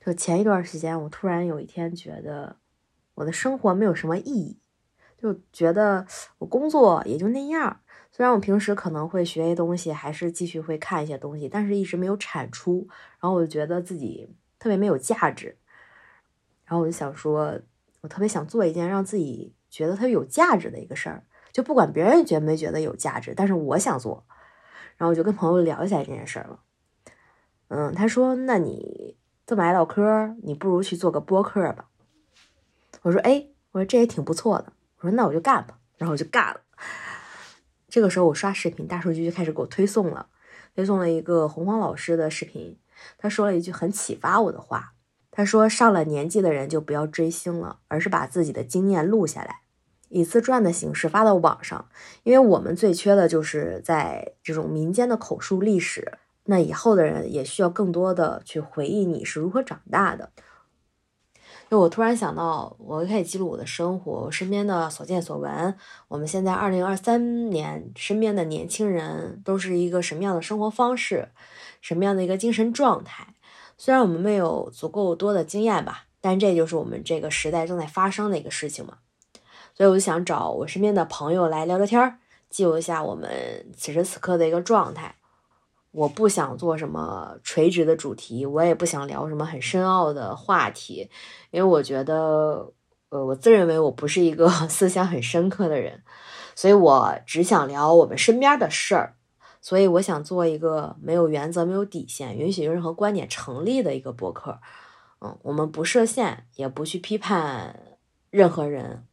就前一段时间，我突然有一天觉得我的生活没有什么意义，就觉得我工作也就那样。虽然我平时可能会学些东西，还是继续会看一些东西，但是一直没有产出。然后我就觉得自己特别没有价值。然后我就想说，我特别想做一件让自己觉得特别有价值的一个事儿，就不管别人觉没觉得有价值，但是我想做。然后我就跟朋友聊一下这件事儿了。嗯，他说：“那你这么爱唠嗑，你不如去做个播客吧。”我说：“哎，我说这也挺不错的。”我说：“那我就干吧。”然后我就干了。这个时候我刷视频，大数据就开始给我推送了，推送了一个洪荒老师的视频。他说了一句很启发我的话，他说：“上了年纪的人就不要追星了，而是把自己的经验录下来，以自传的形式发到网上。因为我们最缺的就是在这种民间的口述历史。那以后的人也需要更多的去回忆你是如何长大的。”就我突然想到，我开始记录我的生活，我身边的所见所闻。我们现在二零二三年，身边的年轻人都是一个什么样的生活方式，什么样的一个精神状态？虽然我们没有足够多的经验吧，但这就是我们这个时代正在发生的一个事情嘛。所以我就想找我身边的朋友来聊聊天，记录一下我们此时此刻的一个状态。我不想做什么垂直的主题，我也不想聊什么很深奥的话题，因为我觉得，呃，我自认为我不是一个 思想很深刻的人，所以我只想聊我们身边的事儿。所以我想做一个没有原则、没有底线、允许任何观点成立的一个博客。嗯，我们不设限，也不去批判任何人，